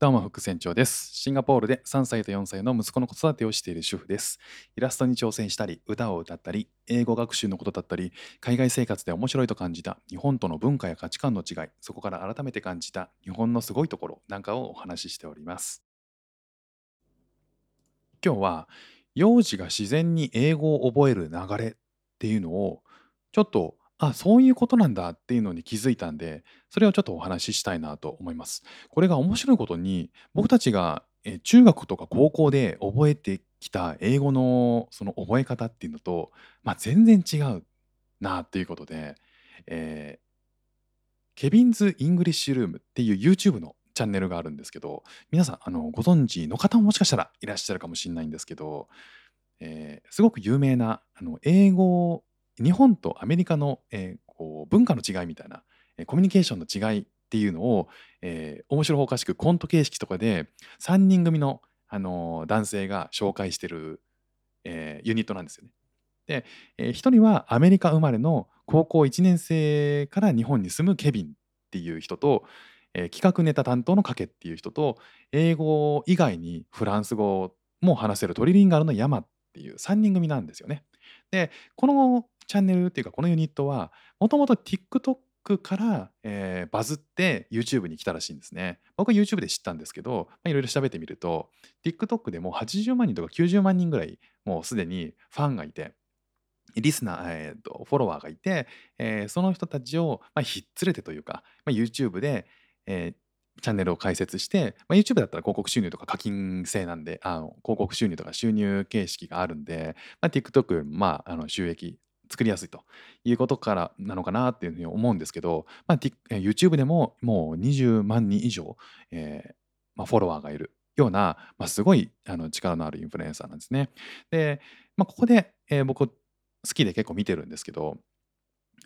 どうも副船長です。シンガポールで3歳と4歳の息子の子育てをしている主婦です。イラストに挑戦したり、歌を歌ったり、英語学習のことだったり、海外生活で面白いと感じた日本との文化や価値観の違い、そこから改めて感じた日本のすごいところなんかをお話ししております。今日は幼児が自然に英語を覚える流れっていうのをちょっとあそういうことなんだっていうのに気づいたんでそれをちょっとお話ししたいなと思います。これが面白いことに僕たちがえ中学とか高校で覚えてきた英語のその覚え方っていうのと、まあ、全然違うなっていうことで、えー Kevin’s English Room っていう YouTube のチャンネルがあるんですけど皆さんあのご存知の方ももしかしたらいらっしゃるかもしれないんですけど、えーすごく有名なあの英語日本とアメリカの、えーこう文化の違いみたいな、えコミュニケーションの違いっていうのを、えー面白おかしくコント形式とかで3人組の、あのー男性が紹介してる、えーユニットなんですよね。で、え1人はアメリカ生まれの高校1年生から日本に住むケビンっていう人と、えー企画ネタ担当のカケっていう人と英語以外にフランス語も話せるトリリンガルのヤマっていう3人組なんですよね。でこのチャンネルっていうかこのユニットはもともと TikTok から、えーバズって YouTube に来たらしいんですね。僕は YouTube で知ったんですけどいろいろ調べてみると TikTok でもう80万人とか90万人ぐらいもうすでにファンがいてリスナー、えーとフォロワーがいて、えーその人たちを、まあ、ひっつれてというか、まあ、YouTube で、えーチャンネルを開設して、まあ、YouTube だったら広告収入とか課金制なんであの広告収入とか収入形式があるんで、まあ、TikTok よりも、まあ、あの収益作りやすいということからなのかなっていうふうに思うんですけど、まあ、YouTube でももう20万人以上、えーまあ、フォロワーがいるような、まあ、すごいあの力のあるインフルエンサーなんですね。で、まあ、ここで、えー僕好きで結構見てるんですけど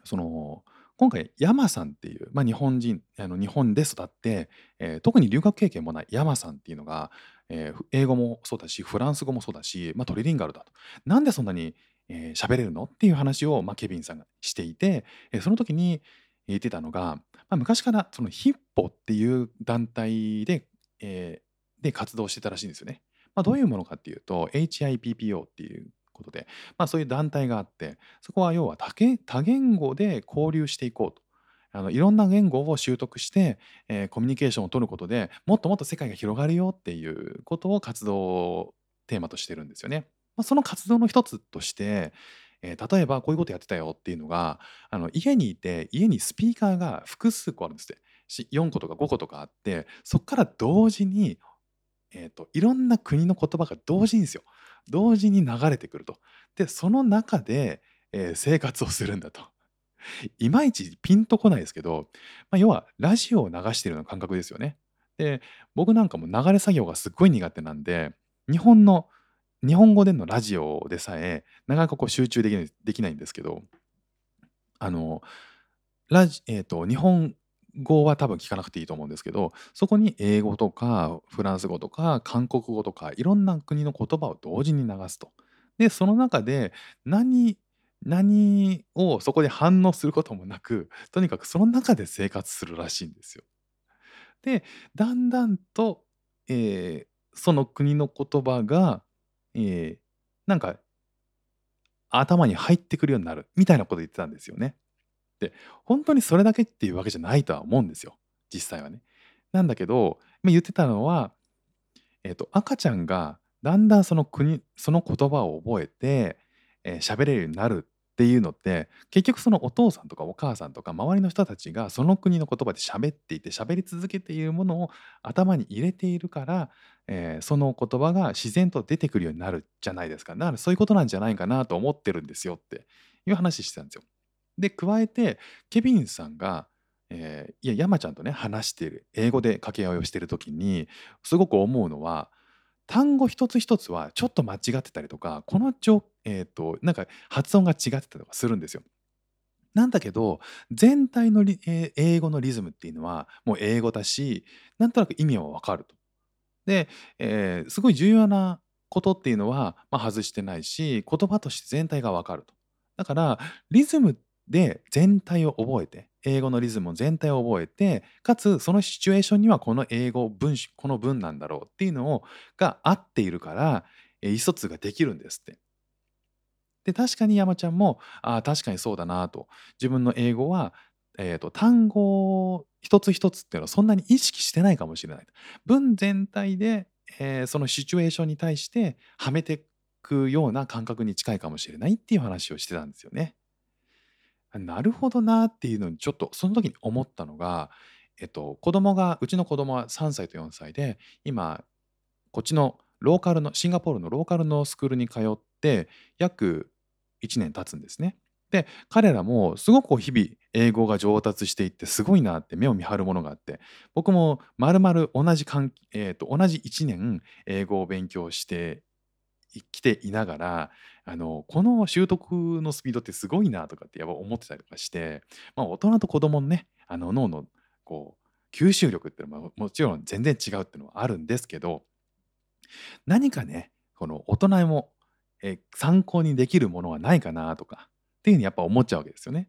その今回山さんっていう、まあ、日本人あの日本で育って、えー特に留学経験もない山さんっていうのが、えー英語もそうだしフランス語もそうだし、まあ、トリリンガルだとなんでそんなに、えー喋れるの？っていう話を、まあ、ケビンさんがしていて、えーその時に言ってたのが、まあ、昔からそのヒッポっていう団体で,、えーで活動してたらしいんですよね。まあ、どういうものかっていうと HIPPO っていうことで、まあ、そういう団体があってそこは要は多言多言語で交流していこうと。あのいろんな言語を習得して、えーコミュニケーションを取ることでもっともっと世界が広がるよっていうことを活動テーマとしてるんですよね。まあ、その活動の一つとして、えー例えばこういうことやってたよっていうのがあの家にいて家にスピーカーが複数個あるんですって4個とか5個とかあってそこから同時に、えー、といろんな国の言葉が同時にですよ同時に流れてくると。でその中で、えー生活をするんだと。いまいちピンとこないですけど、まあ、要はラジオを流しているような感覚ですよね。で僕なんかも流れ作業がすっごい苦手なんで日本の日本語でのラジオでさえなかなかこう集中できないできないんですけどあのラジ、えー、と日本語は多分聞かなくていいと思うんですけどそこに英語とかフランス語とか韓国語とかいろんな国の言葉を同時に流すと。でその中で何何をそこで反応することもなくとにかくその中で生活するらしいんですよ。でだんだんと、えーその国の言葉が、えーなんか頭に入ってくるようになるみたいなこと言ってたんですよね。で本当にそれだけっていうわけじゃないとは思うんですよ実際はね。なんだけど言ってたのは、えー、と赤ちゃんがだんだんその国その言葉を覚えてえー喋れるようになるっていうのって結局そのお父さんとかお母さんとか周りの人たちがその国の言葉で喋っていて喋り続けているものを頭に入れているから、えーその言葉が自然と出てくるようになるじゃないですかだからそういうことなんじゃないかなと思ってるんですよっていう話してたんですよ。で加えてケビンさんが、えーいや山ちゃんとね話している英語で掛け合いをしている時にすごく思うのは単語一つ一つはちょっと間違ってたりとかこのちょ、えー、となんか発音が違ってたりとかするんですよ。なんだけど全体の、えー英語のリズムっていうのはもう英語だしなんとなく意味はわかると。で、えーすごい重要なことっていうのは、まあ、外してないし言葉として全体がわかると。だからリズムで全体を覚えて英語のリズム全体を覚えて、かつそのシチュエーションにはこの英語文この文なんだろうっていうのをが合っているから、意思疎通ができるんですって。で、確かに山ちゃんも、ああ、確かにそうだなと。自分の英語は、えっと、単語一つ一つっていうのはそんなに意識してないかもしれない。文全体で、えーそのシチュエーションに対してはめていくような感覚に近いかもしれないっていう話をしてたんですよね。なるほどなっていうのにちょっとその時に思ったのが、えっと、子供がうちの子供は3歳と4歳で今こっちのローカルのシンガポールのローカルのスクールに通って約1年経つんですね。で彼らもすごく日々英語が上達していってすごいなって目を見張るものがあって僕もまるまる同じ関えーと同じ1年英語を勉強してきていながらあのこの習得のスピードってすごいなとかってやっぱ思ってたりとかして、まあ、大人と子供のねあの脳のこう吸収力っていうのももちろん全然違うっていうのはあるんですけど何かねこの大人もえ参考にできるものはないかなとかっていうふうにやっぱ思っちゃうわけですよね。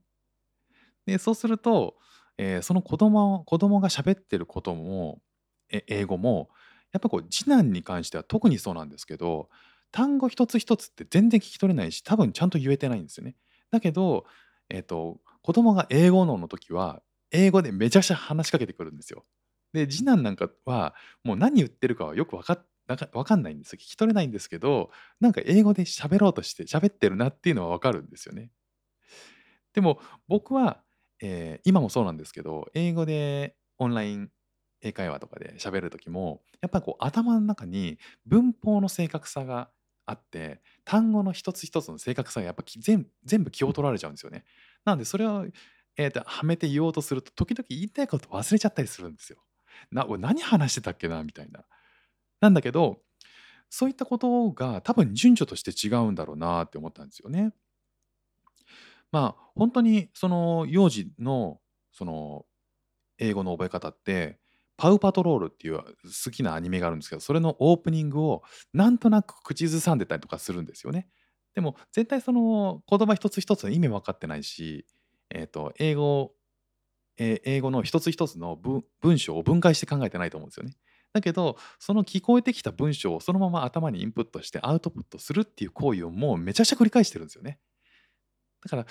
でそうすると、えーその子供子供が喋ってることもえ英語もやっぱこう次男に関しては特にそうなんですけど単語一つ一つって全然聞き取れないし多分ちゃんと言えてないんですよね。だけど、えっと子供が英語脳の時は英語でめちゃくちゃ話しかけてくるんですよ。で次男なんかはもう何言ってるかはよく分かっなんかわかんないんですよ。聞き取れないんですけど、なんか英語で喋ろうとして喋ってるなっていうのはわかるんですよね。でも僕は、えー今もそうなんですけど、英語でオンライン英会話とかで喋る時も、やっぱりこう頭の中に文法の正確さがあって、単語の一つ一つの正確さがやっぱ全部気を取られちゃうんですよね。なのでそれを、えーとはめて言おうとすると、時々言いたいこと忘れちゃったりするんですよ。な、俺何話してたっけなみたいな。なんだけど、そういったことが多分順序として違うんだろうなって思ったんですよね。まあ、本当にその幼児のその英語の覚え方って、パウ・パトロールっていう好きなアニメがあるんですけど、それのオープニングをなんとなく口ずさんでたりとかするんですよね。でも絶対その言葉一つ一つの意味分かってないし、えっと、英語えー英語の一つ一つの文文章を分解して考えてないと思うんですよね。だけど、その聞こえてきた文章をそのまま頭にインプットしてアウトプットするっていう行為をもうめちゃくちゃ繰り返してるんですよね。だから、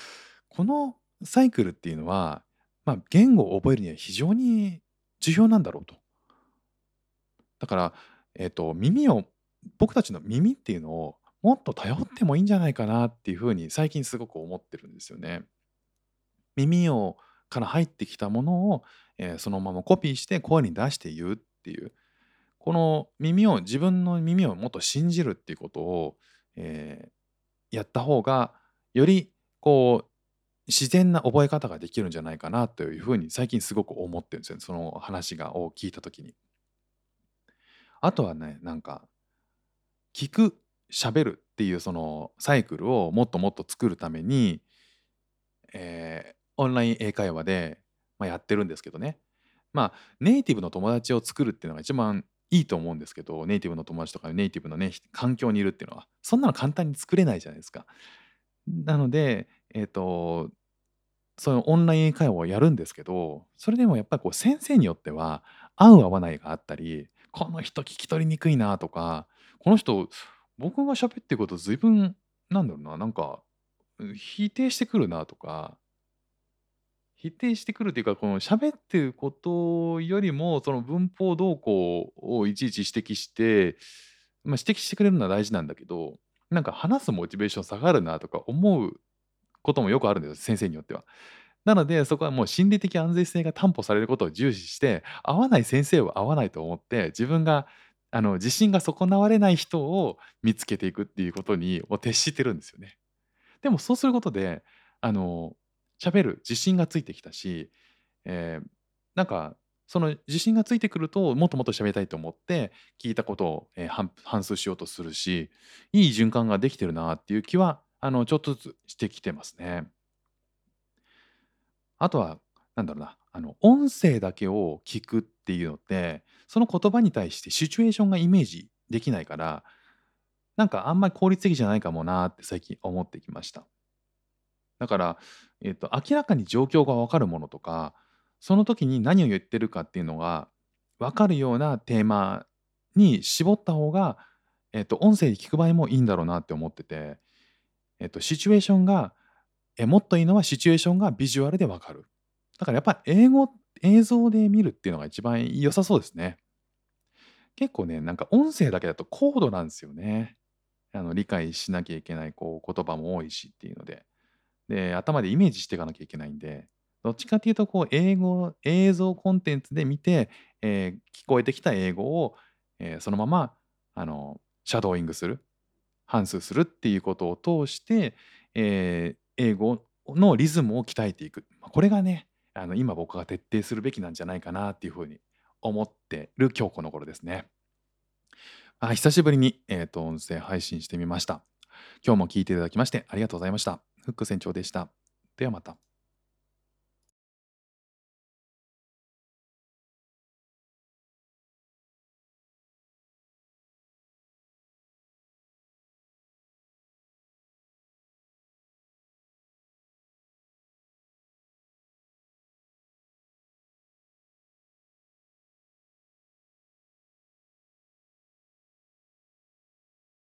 このサイクルっていうのは、まあ、言語を覚えるには非常に重要なんだろうと。だから、えっと、耳を、僕たちの耳っていうのをもっと頼ってもいいんじゃないかなっていうふうに最近すごく思ってるんですよね。耳をから入ってきたものを、えーそのままコピーして声に出して言うっていうこの耳を自分の耳をもっと信じるっていうことを、えーやった方がよりこう自然な覚え方ができるんじゃないかなというふうに最近すごく思ってるんですよねその話がを聞いた時に。あとはねなんか聞く喋るっていうそのサイクルをもっともっと作るために、えーオンライン英会話で、まあ、やってるんですけどねまあネイティブの友達を作るっていうのが一番いいと思うんですけどネイティブの友達とかネイティブのね環境にいるっていうのはそんなの簡単に作れないじゃないですか。なのでえっ、とそのオンライン会話をやるんですけどそれでもやっぱりこう先生によっては合う合わないがあったりこの人聞き取りにくいなとかこの人僕が喋ってること随分なんだろうななんか否定してくるなとか否定してくるというかこの喋ってることよりもその文法動向をいちいち指摘して、まあ、指摘してくれるのは大事なんだけどなんか話すモチベーション下がるなとか思うこともよくあるんです先生によっては。なのでそこはもう心理的安全性が担保されることを重視して合わない先生は合わないと思って自分があの自信が損なわれない人を見つけていくっていうことにもう徹してるんですよね。でもそうすることであの喋る自信がついてきたし、えーなんかその自信がついてくるともっともっと喋りたいと思って聞いたことを、えー反反数しようとするしいい循環ができてるなっていう気はあのちょっとずつしてきてますね。あとはなんだろうなあの音声だけを聞くっていうのってその言葉に対してシチュエーションがイメージできないからなんかあんまり効率的じゃないかもなって最近思ってきました。だから、えっと、明らかに状況がわかるものとか、その時に何を言ってるかっていうのが分かるようなテーマに絞った方が、えっと、音声で聞く場合もいいんだろうなって思ってて、えっと、シチュエーションが、えもっといいのはシチュエーションがビジュアルで分かる。だからやっぱ英語映像で見るっていうのが一番良さそうですね。結構ね、なんか音声だけだと高度なんですよね。あの理解しなきゃいけないこう言葉も多いしっていうので。で、頭でイメージしていかなきゃいけないんで、どっちかっていうとこう英語、映像コンテンツで見て、えー聞こえてきた英語を、えーそのままあのシャドーイングする、反数するっていうことを通して、えー英語のリズムを鍛えていく。まこれがね、あの今僕が徹底するべきなんじゃないかなっていうふうに思ってる今日この頃ですね。あ久しぶりに、えーと音声配信してみました。今日も聞いていただきましてありがとうございました。フック船長でした。ではまた。